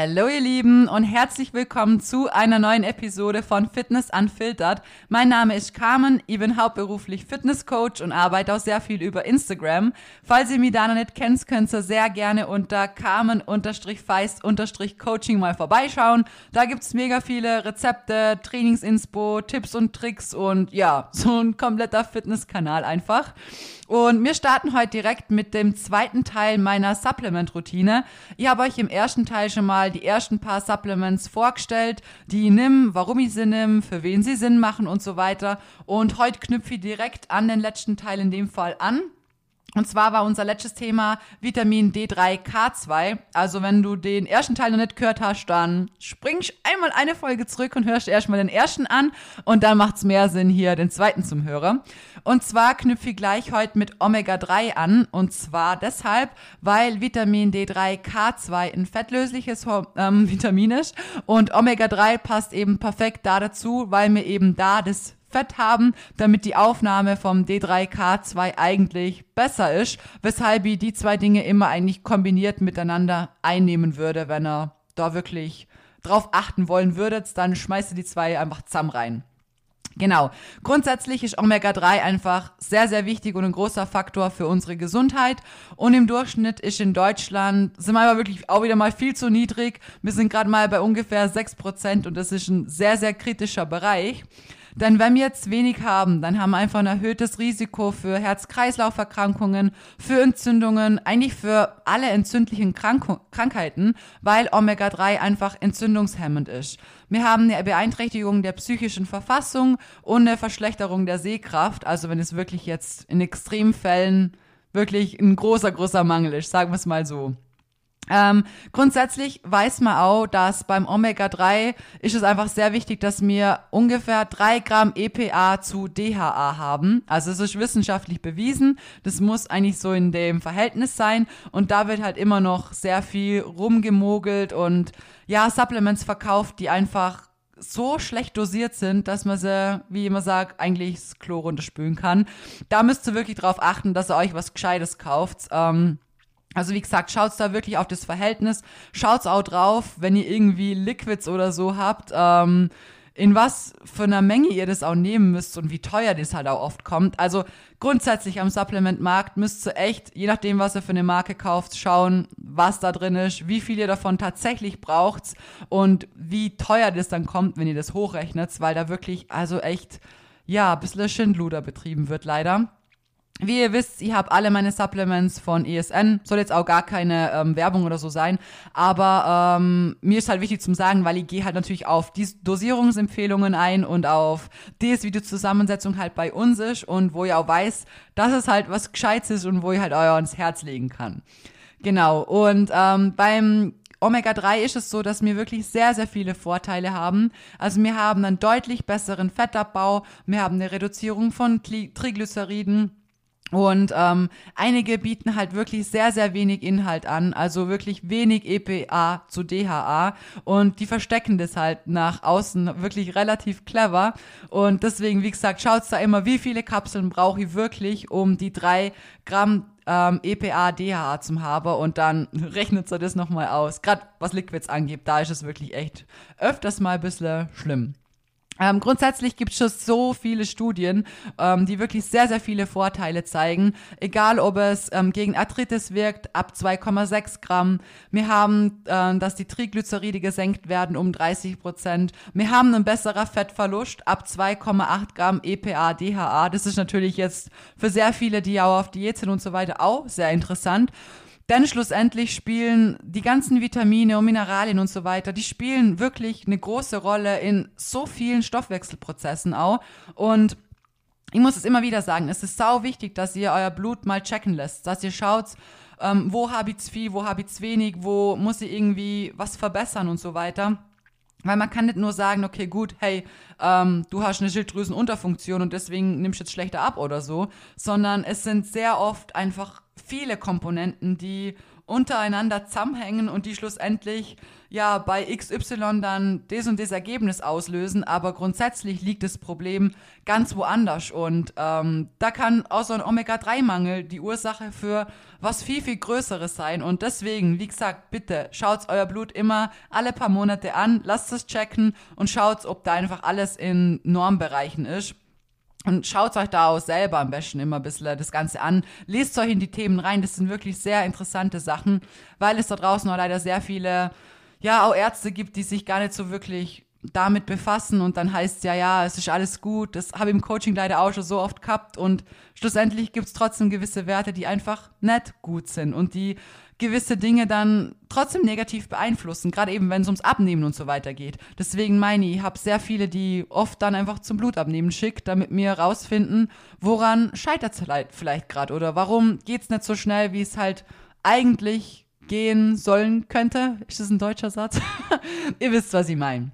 Hallo ihr Lieben und herzlich willkommen zu einer neuen Episode von Fitness Unfiltered. Mein Name ist Carmen, ich bin hauptberuflich Fitnesscoach und arbeite auch sehr viel über Instagram. Falls ihr mich da noch nicht kennt, könnt ihr sehr gerne unter Carmen-Feist-Coaching mal vorbeischauen. Da gibt's mega viele Rezepte, Trainingsinspo, Tipps und Tricks und ja, so ein kompletter Fitnesskanal einfach. Und wir starten heute direkt mit dem zweiten Teil meiner Supplement-Routine. Ich habe euch im ersten Teil schon mal die ersten paar Supplements vorgestellt, die ich nimm, warum ich sie nimm, für wen sie Sinn machen und so weiter. Und heute knüpfe ich direkt an den letzten Teil in dem Fall an. Und zwar war unser letztes Thema Vitamin D3K2. Also wenn du den ersten Teil noch nicht gehört hast, dann spring einmal eine Folge zurück und hörst erstmal den ersten an und dann macht es mehr Sinn, hier den zweiten zum Hörer. Und zwar knüpfe ich gleich heute mit Omega-3 an. Und zwar deshalb, weil Vitamin D3K2 ein fettlösliches ähm, Vitamin ist und Omega-3 passt eben perfekt da dazu, weil mir eben da das Fett haben, damit die Aufnahme vom D3K2 eigentlich besser ist, weshalb ich die zwei Dinge immer eigentlich kombiniert miteinander einnehmen würde, wenn er da wirklich drauf achten wollen würdet, dann schmeißt ihr die zwei einfach zusammen rein. Genau. Grundsätzlich ist Omega-3 einfach sehr, sehr wichtig und ein großer Faktor für unsere Gesundheit. Und im Durchschnitt ist in Deutschland, sind wir aber wirklich auch wieder mal viel zu niedrig. Wir sind gerade mal bei ungefähr 6% und das ist ein sehr, sehr kritischer Bereich. Denn wenn wir jetzt wenig haben, dann haben wir einfach ein erhöhtes Risiko für Herz-Kreislauf-Erkrankungen, für Entzündungen, eigentlich für alle entzündlichen Krank Krankheiten, weil Omega-3 einfach entzündungshemmend ist. Wir haben eine Beeinträchtigung der psychischen Verfassung und eine Verschlechterung der Sehkraft. Also wenn es wirklich jetzt in extremen Fällen wirklich ein großer, großer Mangel ist, sagen wir es mal so. Ähm, grundsätzlich weiß man auch, dass beim Omega-3 ist es einfach sehr wichtig, dass wir ungefähr drei Gramm EPA zu DHA haben. Also es ist wissenschaftlich bewiesen. Das muss eigentlich so in dem Verhältnis sein. Und da wird halt immer noch sehr viel rumgemogelt und ja, Supplements verkauft, die einfach so schlecht dosiert sind, dass man sie, wie immer sagt, eigentlich das Klo runterspülen kann. Da müsst ihr wirklich drauf achten, dass ihr euch was Gescheites kauft. Ähm, also wie gesagt, schaut's da wirklich auf das Verhältnis. Schaut's auch drauf, wenn ihr irgendwie Liquids oder so habt, ähm, in was für einer Menge ihr das auch nehmen müsst und wie teuer das halt auch oft kommt. Also grundsätzlich am Supplementmarkt müsst ihr echt, je nachdem, was ihr für eine Marke kauft, schauen, was da drin ist, wie viel ihr davon tatsächlich braucht und wie teuer das dann kommt, wenn ihr das hochrechnet, weil da wirklich also echt, ja, ein bisschen Schindluder betrieben wird leider. Wie ihr wisst, ich habe alle meine Supplements von ESN. Soll jetzt auch gar keine ähm, Werbung oder so sein. Aber ähm, mir ist halt wichtig zum sagen, weil ich gehe halt natürlich auf die Dosierungsempfehlungen ein und auf das, wie die Zusammensetzung halt bei uns ist und wo ich auch weiß, dass es halt was Gescheites ist und wo ich halt euer ans Herz legen kann. Genau. Und ähm, beim Omega-3 ist es so, dass wir wirklich sehr, sehr viele Vorteile haben. Also wir haben einen deutlich besseren Fettabbau, wir haben eine Reduzierung von Triglyceriden, und ähm, einige bieten halt wirklich sehr, sehr wenig Inhalt an, also wirklich wenig EPA zu DHA und die verstecken das halt nach außen wirklich relativ clever. Und deswegen, wie gesagt, schaut's da immer, wie viele Kapseln brauche ich wirklich, um die drei Gramm ähm, EPA, DHA zum haben und dann rechnet ihr das nochmal aus. Gerade was Liquids angeht, da ist es wirklich echt öfters mal ein bisschen schlimm. Ähm, grundsätzlich gibt es schon so viele Studien, ähm, die wirklich sehr, sehr viele Vorteile zeigen. Egal, ob es ähm, gegen Arthritis wirkt, ab 2,6 Gramm. Wir haben, äh, dass die Triglyceride gesenkt werden um 30 Prozent. Wir haben einen besseren Fettverlust ab 2,8 Gramm EPA, DHA. Das ist natürlich jetzt für sehr viele, die auch auf Diät sind und so weiter, auch sehr interessant. Denn schlussendlich spielen die ganzen Vitamine und Mineralien und so weiter, die spielen wirklich eine große Rolle in so vielen Stoffwechselprozessen auch. Und ich muss es immer wieder sagen, es ist sau wichtig, dass ihr euer Blut mal checken lässt, dass ihr schaut, ähm, wo habe ich viel, wo habe ich wenig, wo muss ich irgendwie was verbessern und so weiter. Weil man kann nicht nur sagen, okay, gut, hey, ähm, du hast eine Schilddrüsenunterfunktion und deswegen nimmst du jetzt schlechter ab oder so, sondern es sind sehr oft einfach viele Komponenten, die untereinander zusammenhängen und die schlussendlich ja bei XY dann das und das Ergebnis auslösen, aber grundsätzlich liegt das Problem ganz woanders und ähm, da kann auch so ein Omega-3-Mangel die Ursache für was viel, viel Größeres sein und deswegen, wie gesagt, bitte schaut euer Blut immer alle paar Monate an, lasst es checken und schaut, ob da einfach alles in Normbereichen ist. Und schaut euch da auch selber am besten immer ein bisschen das Ganze an. Lest euch in die Themen rein. Das sind wirklich sehr interessante Sachen, weil es da draußen auch leider sehr viele ja auch Ärzte gibt, die sich gar nicht so wirklich damit befassen und dann heißt ja, ja, es ist alles gut. Das habe ich im Coaching leider auch schon so oft gehabt und schlussendlich gibt es trotzdem gewisse Werte, die einfach nicht gut sind und die gewisse Dinge dann trotzdem negativ beeinflussen, gerade eben wenn es ums Abnehmen und so weiter geht. Deswegen meine ich, ich habe sehr viele, die oft dann einfach zum Blutabnehmen schickt, damit wir rausfinden, woran scheitert es vielleicht gerade oder warum geht es nicht so schnell, wie es halt eigentlich gehen sollen könnte. Ist das ein deutscher Satz? Ihr wisst, was ich meine.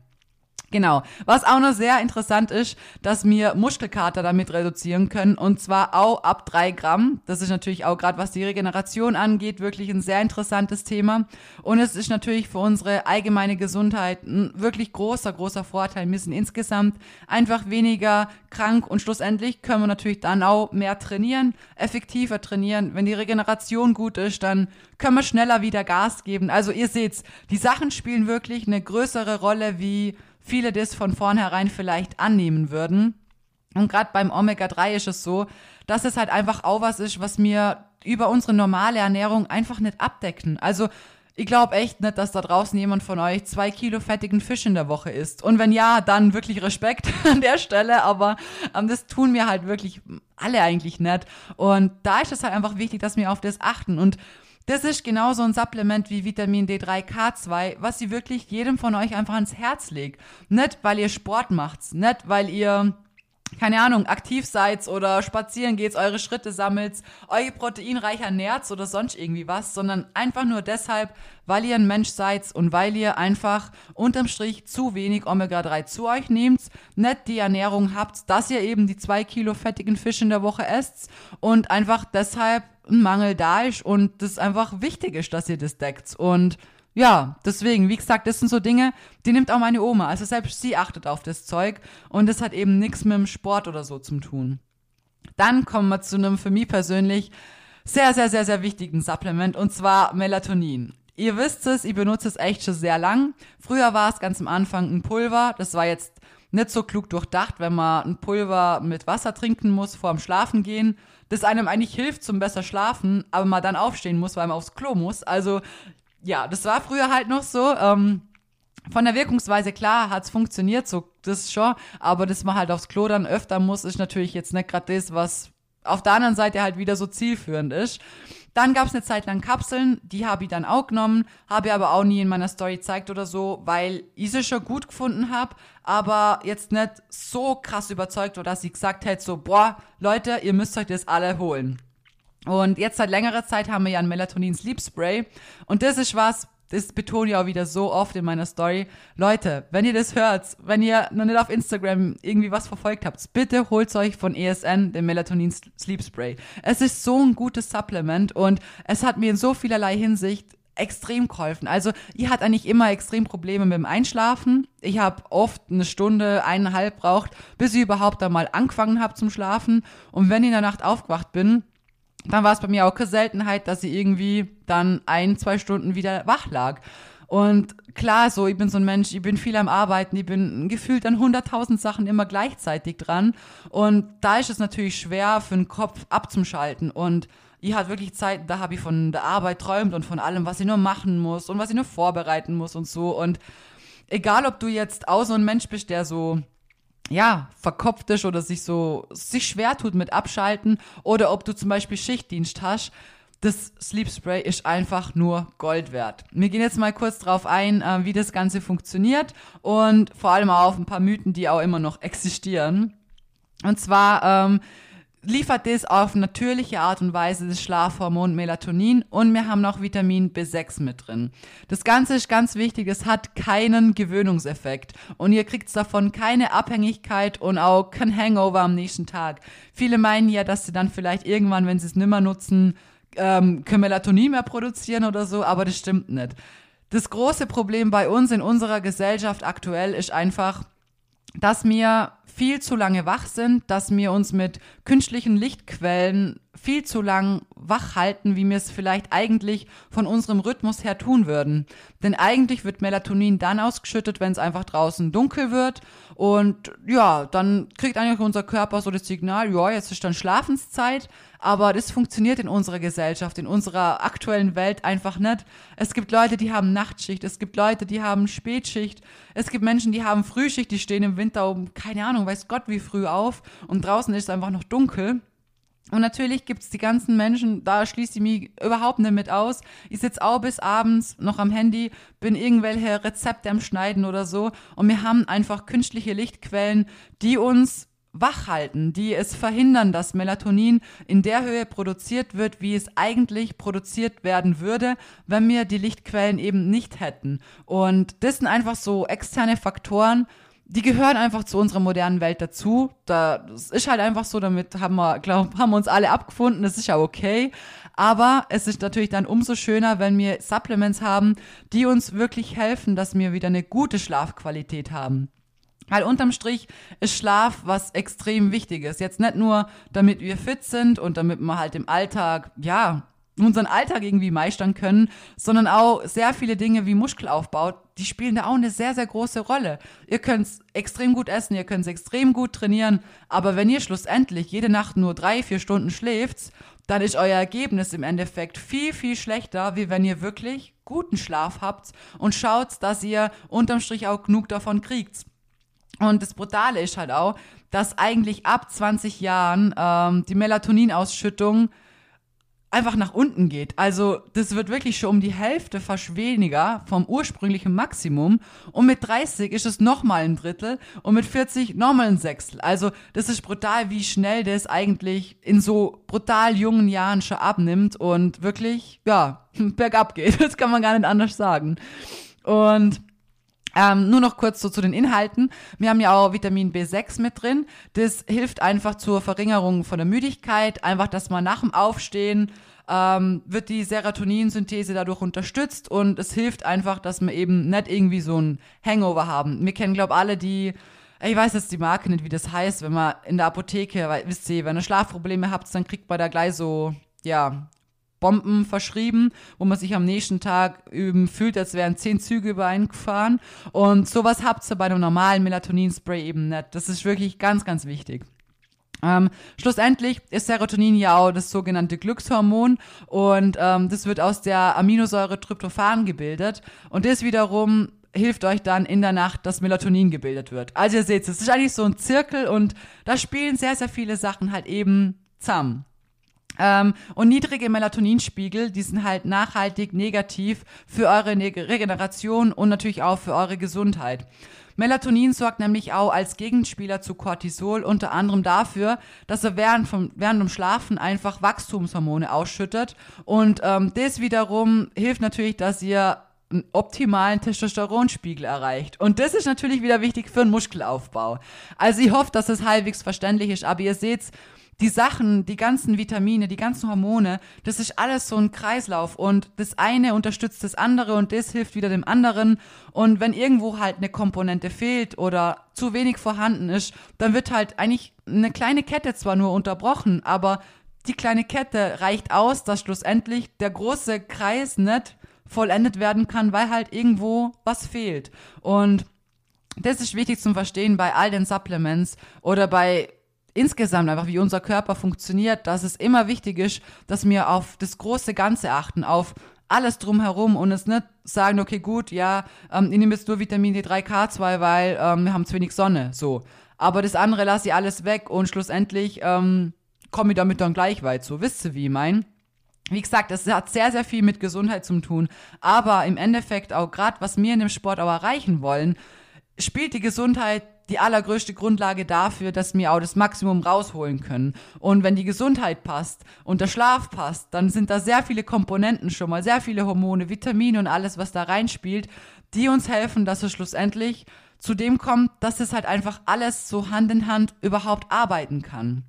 Genau. Was auch noch sehr interessant ist, dass wir Muskelkater damit reduzieren können und zwar auch ab drei Gramm. Das ist natürlich auch gerade was die Regeneration angeht, wirklich ein sehr interessantes Thema. Und es ist natürlich für unsere allgemeine Gesundheit ein wirklich großer, großer Vorteil. Wir sind insgesamt einfach weniger krank und schlussendlich können wir natürlich dann auch mehr trainieren, effektiver trainieren. Wenn die Regeneration gut ist, dann können wir schneller wieder Gas geben. Also ihr seht's, die Sachen spielen wirklich eine größere Rolle wie viele das von vornherein vielleicht annehmen würden. Und gerade beim Omega-3 ist es so, dass es halt einfach auch was ist, was mir über unsere normale Ernährung einfach nicht abdecken. Also ich glaube echt nicht, dass da draußen jemand von euch zwei Kilo fettigen Fisch in der Woche isst. Und wenn ja, dann wirklich Respekt an der Stelle. Aber ähm, das tun mir halt wirklich alle eigentlich nicht. Und da ist es halt einfach wichtig, dass wir auf das achten. Und das ist genauso ein Supplement wie Vitamin D3, K2, was sie wirklich jedem von euch einfach ans Herz legt. Nicht, weil ihr Sport macht, nicht, weil ihr keine Ahnung, aktiv seid oder spazieren geht, eure Schritte sammelt, euch proteinreicher ernährt oder sonst irgendwie was, sondern einfach nur deshalb, weil ihr ein Mensch seid und weil ihr einfach unterm Strich zu wenig Omega-3 zu euch nehmt, nicht die Ernährung habt, dass ihr eben die zwei Kilo fettigen Fisch in der Woche esst und einfach deshalb ein Mangel da ist und das einfach wichtig ist, dass ihr das deckt. Und ja, deswegen, wie gesagt, das sind so Dinge, die nimmt auch meine Oma. Also selbst sie achtet auf das Zeug und das hat eben nichts mit dem Sport oder so zu tun. Dann kommen wir zu einem für mich persönlich sehr, sehr, sehr, sehr wichtigen Supplement und zwar Melatonin. Ihr wisst es, ich benutze es echt schon sehr lang. Früher war es ganz am Anfang ein Pulver. Das war jetzt nicht so klug durchdacht, wenn man ein Pulver mit Wasser trinken muss vor dem Schlafen gehen das einem eigentlich hilft zum besser schlafen, aber man dann aufstehen muss, weil man aufs Klo muss. Also ja, das war früher halt noch so. Ähm, von der Wirkungsweise klar hat's funktioniert, so das schon, aber dass man halt aufs Klo dann öfter muss, ist natürlich jetzt nicht gerade das, was auf der anderen Seite halt wieder so zielführend ist. Dann gab es eine Zeit lang Kapseln, die habe ich dann auch genommen, habe ich aber auch nie in meiner Story gezeigt oder so, weil ich sie schon gut gefunden habe, aber jetzt nicht so krass überzeugt war, dass ich gesagt hätte, so, boah, Leute, ihr müsst euch das alle holen. Und jetzt seit längerer Zeit haben wir ja ein Melatonin Sleep Spray. Und das ist was, das betone ich auch wieder so oft in meiner Story. Leute, wenn ihr das hört, wenn ihr noch nicht auf Instagram irgendwie was verfolgt habt, bitte holt euch von ESN den Melatonin Sleep Spray. Es ist so ein gutes Supplement und es hat mir in so vielerlei Hinsicht extrem geholfen. Also, ihr hat eigentlich immer extrem Probleme mit dem Einschlafen. Ich habe oft eine Stunde, eineinhalb braucht, bis ich überhaupt einmal angefangen habe zum Schlafen. Und wenn ich in der Nacht aufgewacht bin, dann war es bei mir auch keine Seltenheit, dass sie irgendwie dann ein, zwei Stunden wieder wach lag. Und klar, so, ich bin so ein Mensch, ich bin viel am Arbeiten, ich bin gefühlt an hunderttausend Sachen immer gleichzeitig dran. Und da ist es natürlich schwer für den Kopf abzuschalten. Und ich hatte wirklich Zeiten, da habe ich von der Arbeit träumt und von allem, was ich nur machen muss und was ich nur vorbereiten muss und so. Und egal, ob du jetzt auch so ein Mensch bist, der so ja, verkopft ist oder sich so, sich schwer tut mit Abschalten oder ob du zum Beispiel Schichtdienst hast, das Sleep Spray ist einfach nur Gold wert. Wir gehen jetzt mal kurz drauf ein, äh, wie das Ganze funktioniert und vor allem auch auf ein paar Mythen, die auch immer noch existieren. Und zwar ähm, liefert das auf natürliche Art und Weise das Schlafhormon Melatonin und wir haben noch Vitamin B6 mit drin. Das Ganze ist ganz wichtig, es hat keinen Gewöhnungseffekt und ihr kriegt davon keine Abhängigkeit und auch kein Hangover am nächsten Tag. Viele meinen ja, dass sie dann vielleicht irgendwann, wenn sie es nimmer nutzen, ähm, können Melatonin mehr produzieren oder so, aber das stimmt nicht. Das große Problem bei uns in unserer Gesellschaft aktuell ist einfach, dass wir viel zu lange wach sind, dass wir uns mit künstlichen Lichtquellen viel zu lang wach halten, wie wir es vielleicht eigentlich von unserem Rhythmus her tun würden. Denn eigentlich wird Melatonin dann ausgeschüttet, wenn es einfach draußen dunkel wird. Und ja, dann kriegt eigentlich unser Körper so das Signal, ja, jetzt ist dann Schlafenszeit. Aber das funktioniert in unserer Gesellschaft, in unserer aktuellen Welt einfach nicht. Es gibt Leute, die haben Nachtschicht, es gibt Leute, die haben Spätschicht, es gibt Menschen, die haben Frühschicht, die stehen im Winter um, keine Ahnung, weiß Gott wie früh auf und draußen ist es einfach noch dunkel. Und natürlich gibt es die ganzen Menschen, da schließe ich mich überhaupt nicht mit aus. Ich sitze auch bis abends noch am Handy, bin irgendwelche Rezepte am Schneiden oder so. Und wir haben einfach künstliche Lichtquellen, die uns wach halten, die es verhindern, dass Melatonin in der Höhe produziert wird, wie es eigentlich produziert werden würde, wenn wir die Lichtquellen eben nicht hätten. Und das sind einfach so externe Faktoren, die gehören einfach zu unserer modernen Welt dazu. Das ist halt einfach so, damit haben wir, glaub, haben wir uns alle abgefunden, das ist ja okay. Aber es ist natürlich dann umso schöner, wenn wir Supplements haben, die uns wirklich helfen, dass wir wieder eine gute Schlafqualität haben. Weil unterm Strich ist Schlaf was extrem wichtiges. Jetzt nicht nur, damit wir fit sind und damit wir halt im Alltag, ja, unseren Alltag irgendwie meistern können, sondern auch sehr viele Dinge wie Muskelaufbau, die spielen da auch eine sehr, sehr große Rolle. Ihr könnt extrem gut essen, ihr könnt extrem gut trainieren, aber wenn ihr schlussendlich jede Nacht nur drei, vier Stunden schläft, dann ist euer Ergebnis im Endeffekt viel, viel schlechter, wie wenn ihr wirklich guten Schlaf habt und schaut, dass ihr unterm Strich auch genug davon kriegt. Und das Brutale ist halt auch, dass eigentlich ab 20 Jahren ähm, die Melatoninausschüttung einfach nach unten geht. Also das wird wirklich schon um die Hälfte fast weniger vom ursprünglichen Maximum. Und mit 30 ist es nochmal ein Drittel und mit 40 nochmal ein Sechstel. Also das ist brutal, wie schnell das eigentlich in so brutal jungen Jahren schon abnimmt und wirklich, ja, bergab geht. Das kann man gar nicht anders sagen. Und ähm, nur noch kurz so zu den Inhalten. Wir haben ja auch Vitamin B6 mit drin. Das hilft einfach zur Verringerung von der Müdigkeit. Einfach, dass man nach dem Aufstehen ähm, wird die Serotoninsynthese dadurch unterstützt und es hilft einfach, dass wir eben nicht irgendwie so ein Hangover haben. Wir kennen, glaube alle die ich weiß jetzt die Marke nicht, wie das heißt, wenn man in der Apotheke, weil, wisst ihr, wenn ihr Schlafprobleme habt, dann kriegt man da gleich so, ja, Bomben verschrieben, wo man sich am nächsten Tag üben fühlt, als wären zehn Züge über einen gefahren. Und sowas habt ihr bei einem normalen Melatonin-Spray eben nicht. Das ist wirklich ganz, ganz wichtig. Ähm, schlussendlich ist Serotonin ja auch das sogenannte Glückshormon und ähm, das wird aus der Aminosäure Tryptophan gebildet und das wiederum hilft euch dann in der Nacht, dass Melatonin gebildet wird. Also ihr seht, es ist eigentlich so ein Zirkel und da spielen sehr, sehr viele Sachen halt eben zusammen. Ähm, und niedrige Melatoninspiegel, die sind halt nachhaltig negativ für eure ne Regeneration und natürlich auch für eure Gesundheit. Melatonin sorgt nämlich auch als Gegenspieler zu Cortisol unter anderem dafür, dass er während, vom, während dem Schlafen einfach Wachstumshormone ausschüttet. Und ähm, das wiederum hilft natürlich, dass ihr einen optimalen Testosteronspiegel erreicht. Und das ist natürlich wieder wichtig für den Muskelaufbau. Also ich hoffe, dass es halbwegs verständlich ist, aber ihr seht, die Sachen, die ganzen Vitamine, die ganzen Hormone, das ist alles so ein Kreislauf und das eine unterstützt das andere und das hilft wieder dem anderen. Und wenn irgendwo halt eine Komponente fehlt oder zu wenig vorhanden ist, dann wird halt eigentlich eine kleine Kette zwar nur unterbrochen, aber die kleine Kette reicht aus, dass schlussendlich der große Kreis nicht vollendet werden kann, weil halt irgendwo was fehlt. Und das ist wichtig zum Verstehen bei all den Supplements oder bei insgesamt einfach, wie unser Körper funktioniert, dass es immer wichtig ist, dass wir auf das große Ganze achten, auf alles drumherum und es nicht sagen, okay, gut, ja, ähm, ich nehme jetzt nur Vitamin D3, K2, weil ähm, wir haben zu wenig Sonne, so. Aber das andere lasse ich alles weg und schlussendlich ähm, komme ich damit dann gleich weit, so. Wisst ihr, wie ich mein? Wie gesagt, es hat sehr, sehr viel mit Gesundheit zu tun, aber im Endeffekt auch gerade, was wir in dem Sport auch erreichen wollen, spielt die Gesundheit die allergrößte Grundlage dafür, dass wir auch das Maximum rausholen können. Und wenn die Gesundheit passt und der Schlaf passt, dann sind da sehr viele Komponenten schon mal, sehr viele Hormone, Vitamine und alles, was da reinspielt, die uns helfen, dass es schlussendlich zu dem kommt, dass es halt einfach alles so Hand in Hand überhaupt arbeiten kann.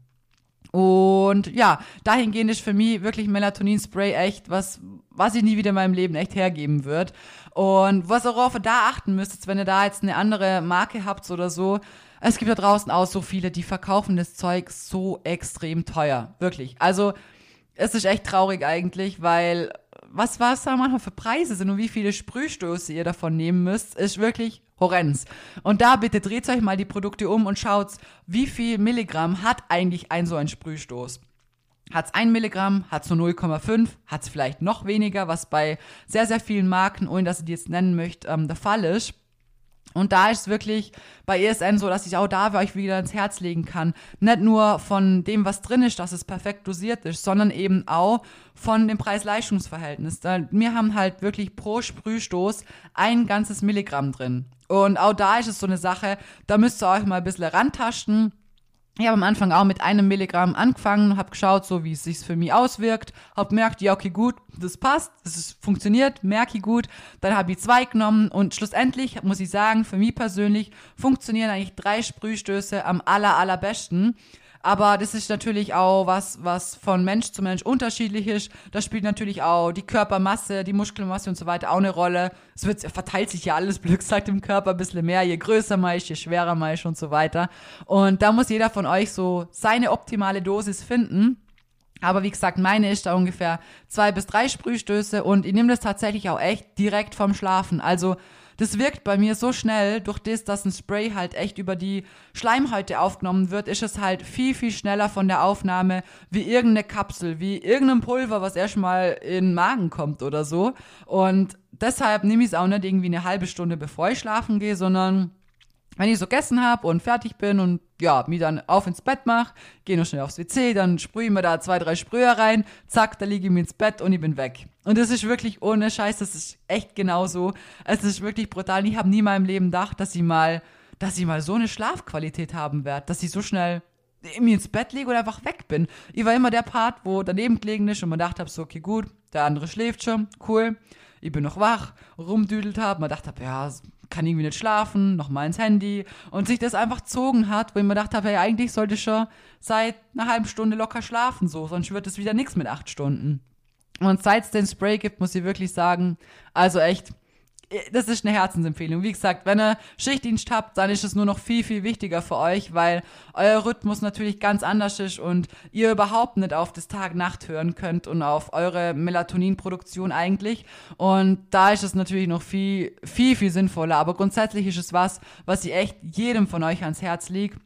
Und ja, dahingehend ist für mich wirklich Melatonin-Spray echt was, was ich nie wieder in meinem Leben echt hergeben wird. Und was auch auf da achten müsst, wenn ihr da jetzt eine andere Marke habt oder so, es gibt da draußen auch so viele, die verkaufen das Zeug so extrem teuer. Wirklich. Also, es ist echt traurig eigentlich, weil was, was da manchmal für Preise sind und wie viele Sprühstöße ihr davon nehmen müsst, ist wirklich horrens. Und da bitte dreht euch mal die Produkte um und schaut, wie viel Milligramm hat eigentlich ein so ein Sprühstoß. Hat es 1 Milligramm, hat es nur 0,5, hat es vielleicht noch weniger, was bei sehr, sehr vielen Marken, ohne dass ich die jetzt nennen möchte, ähm, der Fall ist. Und da ist es wirklich bei ESN so, dass ich auch da euch wieder ins Herz legen kann. Nicht nur von dem, was drin ist, dass es perfekt dosiert ist, sondern eben auch von dem Preis-Leistungs-Verhältnis. Wir haben halt wirklich pro Sprühstoß ein ganzes Milligramm drin. Und auch da ist es so eine Sache, da müsst ihr euch mal ein bisschen rantasten ich habe am Anfang auch mit einem Milligramm angefangen, habe geschaut, so wie es sich für mich auswirkt, habe gemerkt, ja okay gut, das passt, das ist, funktioniert, merke ich gut. Dann habe ich zwei genommen und schlussendlich muss ich sagen, für mich persönlich funktionieren eigentlich drei Sprühstöße am aller allerbesten. Aber das ist natürlich auch was, was von Mensch zu Mensch unterschiedlich ist. Da spielt natürlich auch die Körpermasse, die Muskelmasse und so weiter auch eine Rolle. Es wird, verteilt sich ja alles, Glück sagt im Körper ein bisschen mehr, je größer man ist, je schwerer man ist und so weiter. Und da muss jeder von euch so seine optimale Dosis finden. Aber wie gesagt, meine ist da ungefähr zwei bis drei Sprühstöße und ich nehme das tatsächlich auch echt direkt vom Schlafen. Also das wirkt bei mir so schnell, durch das, dass ein Spray halt echt über die Schleimhäute aufgenommen wird, ist es halt viel, viel schneller von der Aufnahme wie irgendeine Kapsel, wie irgendein Pulver, was erstmal in den Magen kommt oder so. Und deshalb nehme ich es auch nicht irgendwie eine halbe Stunde bevor ich schlafen gehe, sondern wenn ich so gegessen habe und fertig bin und ja, mich dann auf ins Bett mache, gehe noch schnell aufs WC, dann sprühe ich mir da zwei, drei Sprüher rein, zack, da liege ich mir ins Bett und ich bin weg. Und das ist wirklich ohne Scheiß, das ist echt genauso. Es ist wirklich brutal. Ich habe nie in meinem Leben gedacht, dass ich mal, dass ich mal so eine Schlafqualität haben werde, dass ich so schnell mir ins Bett lege und einfach weg bin. Ich war immer der Part, wo daneben gelegen ist und man dachte so, okay, gut, der andere schläft schon, cool. Ich bin noch wach, rumdüdelt habe, man dachte, ja, kann irgendwie nicht schlafen, nochmal ins Handy und sich das einfach zogen hat, wo ich mir gedacht habe, ja, eigentlich sollte ich schon seit einer halben Stunde locker schlafen, so, sonst wird es wieder nichts mit acht Stunden. Und seit es den Spray gibt, muss ich wirklich sagen, also echt, das ist eine Herzensempfehlung. Wie gesagt, wenn ihr Schichtdienst habt, dann ist es nur noch viel, viel wichtiger für euch, weil euer Rhythmus natürlich ganz anders ist und ihr überhaupt nicht auf das Tag-Nacht hören könnt und auf eure Melatoninproduktion eigentlich. Und da ist es natürlich noch viel, viel, viel sinnvoller. Aber grundsätzlich ist es was, was ich echt jedem von euch ans Herz liegt,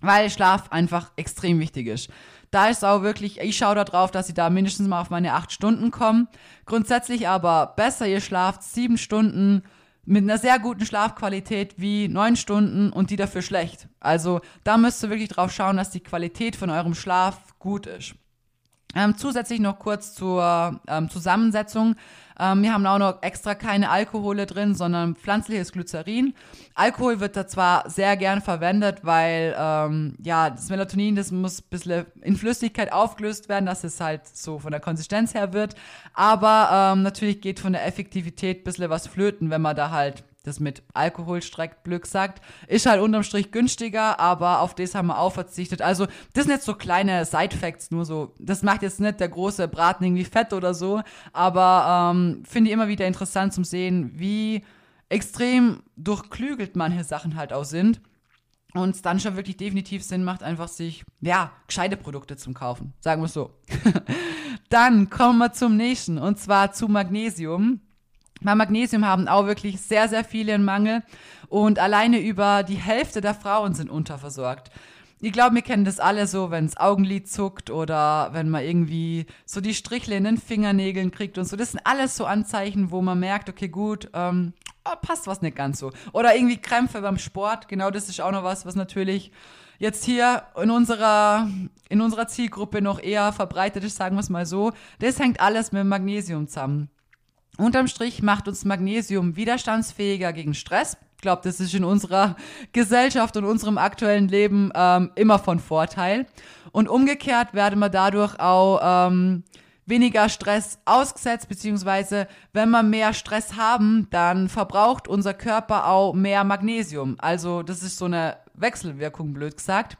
weil Schlaf einfach extrem wichtig ist. Da ist auch wirklich, ich schaue da drauf, dass ich da mindestens mal auf meine acht Stunden komme. Grundsätzlich aber besser, ihr schlaft sieben Stunden mit einer sehr guten Schlafqualität wie neun Stunden und die dafür schlecht. Also da müsst ihr wirklich drauf schauen, dass die Qualität von eurem Schlaf gut ist. Ähm, zusätzlich noch kurz zur ähm, Zusammensetzung. Ähm, wir haben auch noch extra keine Alkohole drin, sondern pflanzliches Glycerin. Alkohol wird da zwar sehr gern verwendet, weil ähm, ja das Melatonin, das muss ein bisschen in Flüssigkeit aufgelöst werden, dass es halt so von der Konsistenz her wird. Aber ähm, natürlich geht von der Effektivität ein bisschen was flöten, wenn man da halt das mit Alkohol streckt, Glück sagt, ist halt unterm Strich günstiger, aber auf das haben wir auch verzichtet. Also, das sind jetzt so kleine Side-Facts, nur so. Das macht jetzt nicht der große Braten irgendwie fett oder so, aber ähm, finde ich immer wieder interessant zum sehen, wie extrem durchklügelt manche Sachen halt auch sind. Und es dann schon wirklich definitiv Sinn macht, einfach sich, ja, gescheite Produkte zum Kaufen. Sagen wir es so. dann kommen wir zum nächsten, und zwar zu Magnesium. Bei Magnesium haben auch wirklich sehr, sehr viele einen Mangel und alleine über die Hälfte der Frauen sind unterversorgt. Ich glaube, wir kennen das alle so, wenn das Augenlid zuckt oder wenn man irgendwie so die Strichle in den Fingernägeln kriegt und so. Das sind alles so Anzeichen, wo man merkt, okay, gut, ähm, oh, passt was nicht ganz so. Oder irgendwie Krämpfe beim Sport. Genau das ist auch noch was, was natürlich jetzt hier in unserer, in unserer Zielgruppe noch eher verbreitet ist, sagen wir es mal so. Das hängt alles mit Magnesium zusammen. Unterm Strich macht uns Magnesium widerstandsfähiger gegen Stress. Ich glaube, das ist in unserer Gesellschaft und unserem aktuellen Leben ähm, immer von Vorteil. Und umgekehrt werden wir dadurch auch ähm, weniger Stress ausgesetzt, beziehungsweise wenn wir mehr Stress haben, dann verbraucht unser Körper auch mehr Magnesium. Also das ist so eine Wechselwirkung, blöd gesagt.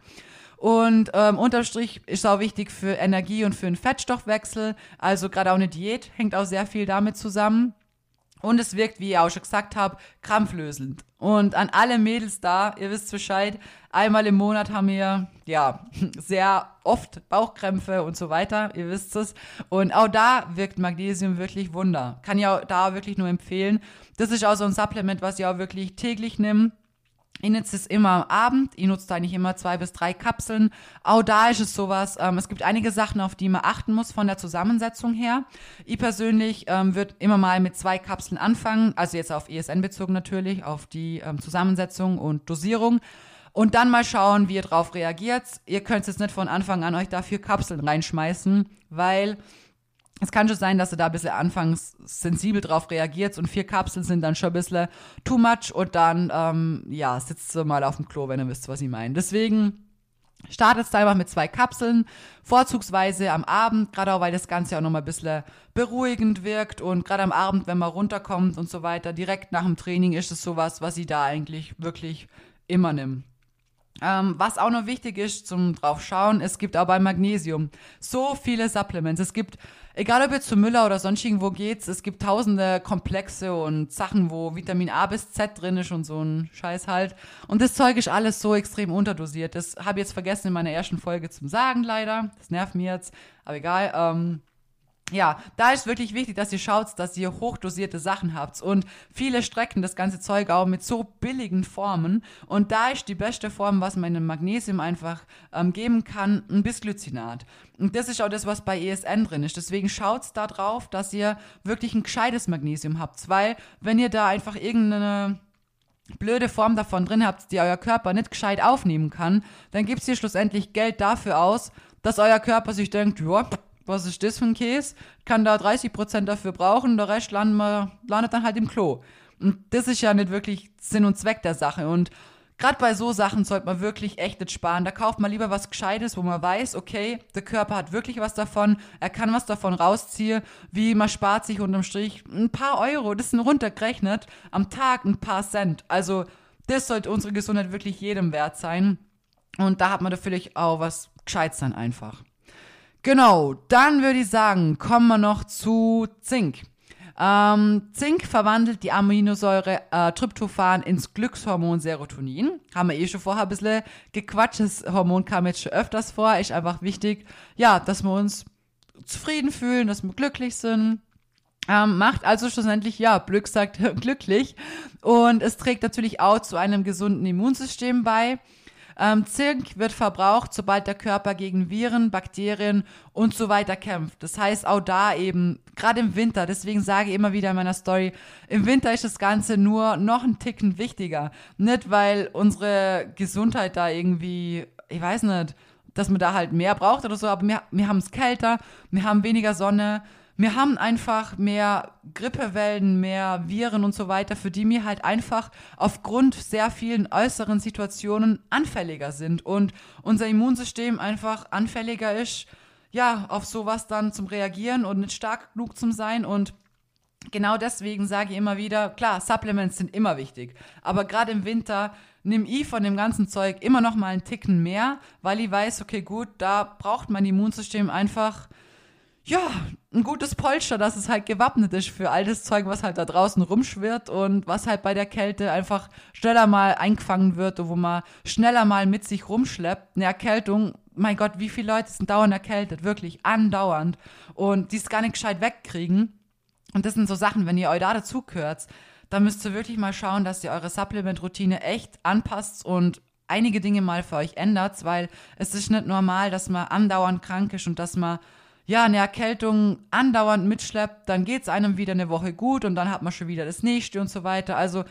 Und ähm, unterm Strich ist auch wichtig für Energie und für den Fettstoffwechsel. Also gerade auch eine Diät hängt auch sehr viel damit zusammen. Und es wirkt, wie ich auch schon gesagt habe, krampflösend. Und an alle Mädels da, ihr wisst Bescheid, einmal im Monat haben wir, ja, sehr oft Bauchkrämpfe und so weiter, ihr wisst es. Und auch da wirkt Magnesium wirklich Wunder. Kann ich auch da wirklich nur empfehlen. Das ist auch so ein Supplement, was ich auch wirklich täglich nehme. Ich nutze es immer am Abend. Ich nutze eigentlich immer zwei bis drei Kapseln. Da ist sowas. Ähm, es gibt einige Sachen, auf die man achten muss von der Zusammensetzung her. Ich persönlich ähm, würde immer mal mit zwei Kapseln anfangen. Also jetzt auf ESN bezogen natürlich, auf die ähm, Zusammensetzung und Dosierung. Und dann mal schauen, wie ihr drauf reagiert. Ihr könnt jetzt nicht von Anfang an euch da vier Kapseln reinschmeißen, weil es kann schon sein, dass du da ein bisschen anfangs sensibel drauf reagiert und vier Kapseln sind dann schon ein bisschen too much und dann, ähm, ja, sitzt du mal auf dem Klo, wenn ihr wisst, was ich meine. Deswegen startet es einfach mit zwei Kapseln, vorzugsweise am Abend, gerade auch, weil das Ganze auch nochmal ein bisschen beruhigend wirkt und gerade am Abend, wenn man runterkommt und so weiter, direkt nach dem Training ist es sowas, was ich da eigentlich wirklich immer nehme. Ähm, was auch noch wichtig ist zum drauf schauen, es gibt auch bei Magnesium so viele Supplements. Es gibt, egal ob ihr zu Müller oder sonst irgendwo geht, es gibt tausende Komplexe und Sachen, wo Vitamin A bis Z drin ist und so ein Scheiß halt. Und das Zeug ist alles so extrem unterdosiert. Das habe ich jetzt vergessen in meiner ersten Folge zum Sagen, leider. Das nervt mir jetzt, aber egal. Ähm, ja, da ist wirklich wichtig, dass ihr schaut, dass ihr hochdosierte Sachen habt. Und viele strecken das ganze Zeug auch mit so billigen Formen. Und da ist die beste Form, was man in Magnesium einfach ähm, geben kann, ein Bisglycinat. Und das ist auch das, was bei ESN drin ist. Deswegen schaut da drauf, dass ihr wirklich ein gescheites Magnesium habt. Weil, wenn ihr da einfach irgendeine blöde Form davon drin habt, die euer Körper nicht gescheit aufnehmen kann, dann gibt es hier schlussendlich Geld dafür aus, dass euer Körper sich denkt, ja, was ist das für ein Käse? Kann da 30% dafür brauchen, der Rest landet, landet dann halt im Klo. Und das ist ja nicht wirklich Sinn und Zweck der Sache. Und gerade bei so Sachen sollte man wirklich echt nicht sparen. Da kauft man lieber was Gescheites, wo man weiß, okay, der Körper hat wirklich was davon, er kann was davon rausziehen, wie man spart sich unterm Strich ein paar Euro, das sind runtergerechnet, am Tag ein paar Cent. Also das sollte unsere Gesundheit wirklich jedem wert sein. Und da hat man natürlich auch was Gescheites dann einfach. Genau, dann würde ich sagen, kommen wir noch zu Zink. Ähm, Zink verwandelt die Aminosäure äh, Tryptophan ins Glückshormon Serotonin. Haben wir eh schon vorher ein bisschen gequatscht. Das Hormon kam jetzt schon öfters vor. Ist einfach wichtig, ja, dass wir uns zufrieden fühlen, dass wir glücklich sind. Ähm, macht also schlussendlich, ja, Glück sagt glücklich. Und es trägt natürlich auch zu einem gesunden Immunsystem bei. Ähm, Zink wird verbraucht, sobald der Körper gegen Viren, Bakterien und so weiter kämpft. Das heißt auch da eben, gerade im Winter, deswegen sage ich immer wieder in meiner Story, im Winter ist das Ganze nur noch ein Ticken wichtiger. Nicht, weil unsere Gesundheit da irgendwie, ich weiß nicht, dass man da halt mehr braucht oder so, aber wir, wir haben es kälter, wir haben weniger Sonne, wir haben einfach mehr Grippewellen, mehr Viren und so weiter, für die wir halt einfach aufgrund sehr vielen äußeren Situationen anfälliger sind. Und unser Immunsystem einfach anfälliger ist, ja, auf sowas dann zum Reagieren und nicht stark genug zum Sein. Und genau deswegen sage ich immer wieder, klar, Supplements sind immer wichtig, aber gerade im Winter nehme ich von dem ganzen Zeug immer noch mal einen Ticken mehr, weil ich weiß, okay, gut, da braucht mein Immunsystem einfach ja, ein gutes Polster, dass es halt gewappnet ist für all das Zeug, was halt da draußen rumschwirrt und was halt bei der Kälte einfach schneller mal eingefangen wird und wo man schneller mal mit sich rumschleppt. Eine Erkältung, mein Gott, wie viele Leute sind dauernd erkältet, wirklich andauernd und die es gar nicht gescheit wegkriegen. Und das sind so Sachen, wenn ihr euch da dazu gehört, dann müsst ihr wirklich mal schauen, dass ihr eure Supplement-Routine echt anpasst und einige Dinge mal für euch ändert, weil es ist nicht normal, dass man andauernd krank ist und dass man ja, eine Erkältung andauernd mitschleppt, dann geht es einem wieder eine Woche gut und dann hat man schon wieder das nächste und so weiter. Also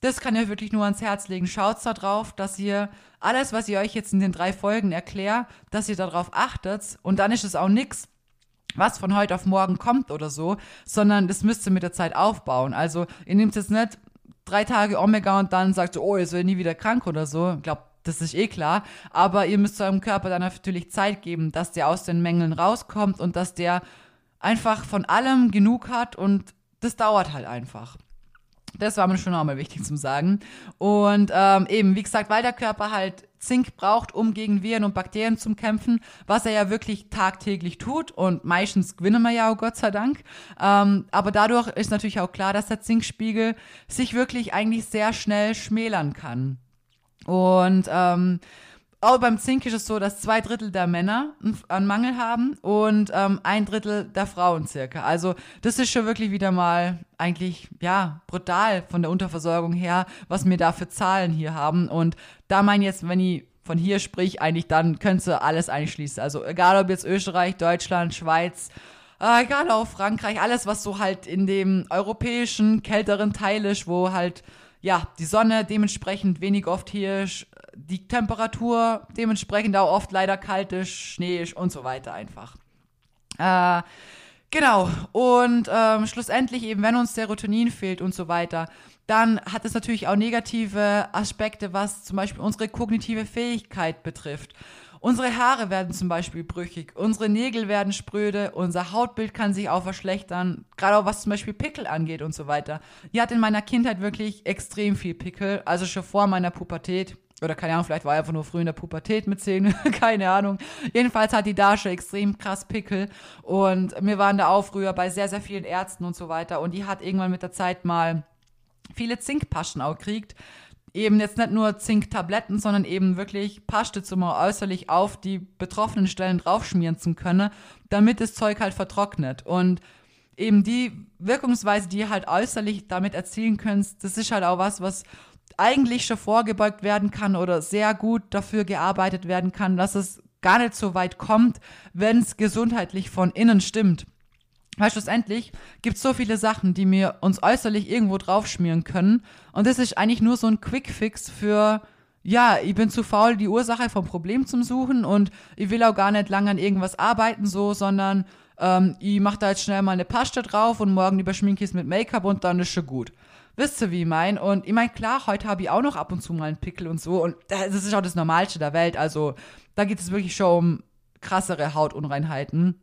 das kann ich wirklich nur ans Herz legen. Schaut da drauf, dass ihr alles, was ich euch jetzt in den drei Folgen erkläre, dass ihr darauf achtet und dann ist es auch nichts, was von heute auf morgen kommt oder so, sondern das müsst ihr mit der Zeit aufbauen. Also ihr nehmt jetzt nicht drei Tage Omega und dann sagt, oh, jetzt werde ich nie wieder krank oder so. Ich das ist eh klar. Aber ihr müsst eurem Körper dann natürlich Zeit geben, dass der aus den Mängeln rauskommt und dass der einfach von allem genug hat und das dauert halt einfach. Das war mir schon auch mal wichtig zu sagen. Und ähm, eben, wie gesagt, weil der Körper halt Zink braucht, um gegen Viren und Bakterien zu kämpfen, was er ja wirklich tagtäglich tut und meistens gewinnen wir ja auch Gott sei Dank. Ähm, aber dadurch ist natürlich auch klar, dass der Zinkspiegel sich wirklich eigentlich sehr schnell schmälern kann. Und ähm, auch beim Zink ist es so, dass zwei Drittel der Männer einen Mangel haben und ähm, ein Drittel der Frauen circa. Also das ist schon wirklich wieder mal eigentlich, ja, brutal von der Unterversorgung her, was wir da für Zahlen hier haben. Und da mein jetzt, wenn ich von hier sprich, eigentlich dann könntest du alles einschließen. Also egal ob jetzt Österreich, Deutschland, Schweiz, äh, egal auch Frankreich, alles was so halt in dem europäischen, kälteren Teil ist, wo halt ja, die Sonne dementsprechend wenig oft hier die Temperatur dementsprechend auch oft leider kalt ist, Schnee ist und so weiter einfach. Äh, genau, und ähm, schlussendlich eben, wenn uns Serotonin fehlt und so weiter, dann hat es natürlich auch negative Aspekte, was zum Beispiel unsere kognitive Fähigkeit betrifft. Unsere Haare werden zum Beispiel brüchig, unsere Nägel werden spröde, unser Hautbild kann sich auch verschlechtern, gerade auch was zum Beispiel Pickel angeht und so weiter. Ich hatte in meiner Kindheit wirklich extrem viel Pickel, also schon vor meiner Pubertät. Oder keine Ahnung, vielleicht war er einfach nur früh in der Pubertät mit 10, keine Ahnung. Jedenfalls hat die da schon extrem krass Pickel. Und wir waren da auch früher bei sehr, sehr vielen Ärzten und so weiter. Und die hat irgendwann mit der Zeit mal viele Zinkpaschen auch gekriegt eben jetzt nicht nur Zinktabletten, sondern eben wirklich Paste mal äußerlich auf die betroffenen Stellen draufschmieren zu können, damit das Zeug halt vertrocknet. Und eben die Wirkungsweise, die ihr halt äußerlich damit erzielen könnt, das ist halt auch was, was eigentlich schon vorgebeugt werden kann oder sehr gut dafür gearbeitet werden kann, dass es gar nicht so weit kommt, wenn es gesundheitlich von innen stimmt. Weil schlussendlich gibt es so viele Sachen, die wir uns äußerlich irgendwo draufschmieren können. Und das ist eigentlich nur so ein Quick-Fix für, ja, ich bin zu faul, die Ursache vom Problem zu suchen und ich will auch gar nicht lange an irgendwas arbeiten, so, sondern ähm, ich mache da jetzt schnell mal eine Paste drauf und morgen überschminke ich es mit Make-up und dann ist schon gut. Wisst ihr, wie ich mein? Und ich mein, klar, heute habe ich auch noch ab und zu mal einen Pickel und so. Und das ist auch das Normalste der Welt. Also da geht es wirklich schon um krassere Hautunreinheiten.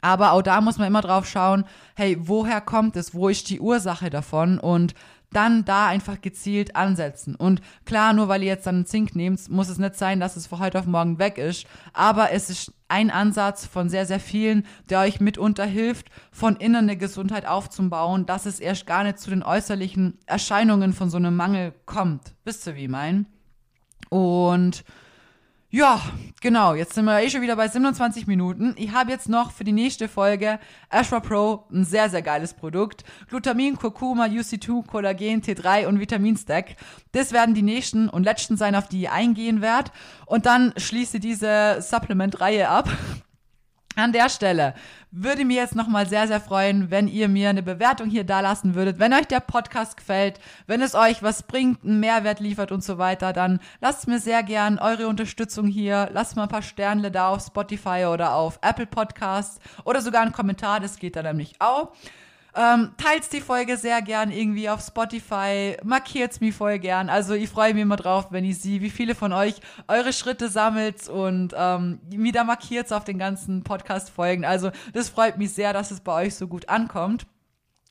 Aber auch da muss man immer drauf schauen, hey, woher kommt es? Wo ist die Ursache davon? Und dann da einfach gezielt ansetzen. Und klar, nur weil ihr jetzt dann Zink nehmt, muss es nicht sein, dass es von heute auf morgen weg ist. Aber es ist ein Ansatz von sehr, sehr vielen, der euch mitunter hilft, von innen eine Gesundheit aufzubauen, dass es erst gar nicht zu den äußerlichen Erscheinungen von so einem Mangel kommt. Wisst ihr, wie ich mein? Und ja, genau. Jetzt sind wir eh schon wieder bei 27 Minuten. Ich habe jetzt noch für die nächste Folge Ashra Pro ein sehr, sehr geiles Produkt. Glutamin, Kurkuma, UC2, Kollagen, T3 und Vitaminstack. Das werden die nächsten und letzten sein, auf die ich eingehen werde. Und dann schließe diese Supplement-Reihe ab. An der Stelle würde mir jetzt nochmal sehr, sehr freuen, wenn ihr mir eine Bewertung hier dalassen würdet. Wenn euch der Podcast gefällt, wenn es euch was bringt, einen Mehrwert liefert und so weiter, dann lasst mir sehr gern eure Unterstützung hier. Lasst mal ein paar Sterne da auf Spotify oder auf Apple Podcasts oder sogar einen Kommentar, das geht da nämlich auch. Ähm, teilt die Folge sehr gern irgendwie auf Spotify, markiert's mir voll gern. Also ich freue mich immer drauf, wenn ich sehe, wie viele von euch eure Schritte sammelt und ähm, mir da markiert's auf den ganzen Podcast-Folgen. Also das freut mich sehr, dass es bei euch so gut ankommt.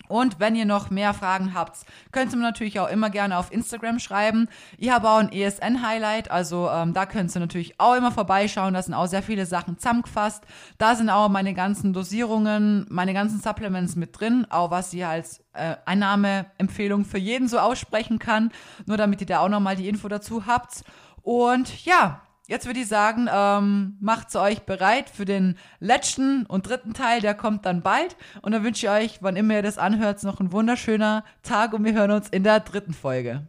Und wenn ihr noch mehr Fragen habt, könnt ihr mir natürlich auch immer gerne auf Instagram schreiben. Ich habe auch ein ESN-Highlight, also ähm, da könnt ihr natürlich auch immer vorbeischauen. Da sind auch sehr viele Sachen zusammengefasst. Da sind auch meine ganzen Dosierungen, meine ganzen Supplements mit drin, auch was ihr als äh, Einnahmeempfehlung für jeden so aussprechen kann. Nur damit ihr da auch nochmal die Info dazu habt. Und ja, Jetzt würde ich sagen, ähm, macht's euch bereit für den letzten und dritten Teil, der kommt dann bald. Und dann wünsche ich euch, wann immer ihr das anhört, noch ein wunderschöner Tag und wir hören uns in der dritten Folge.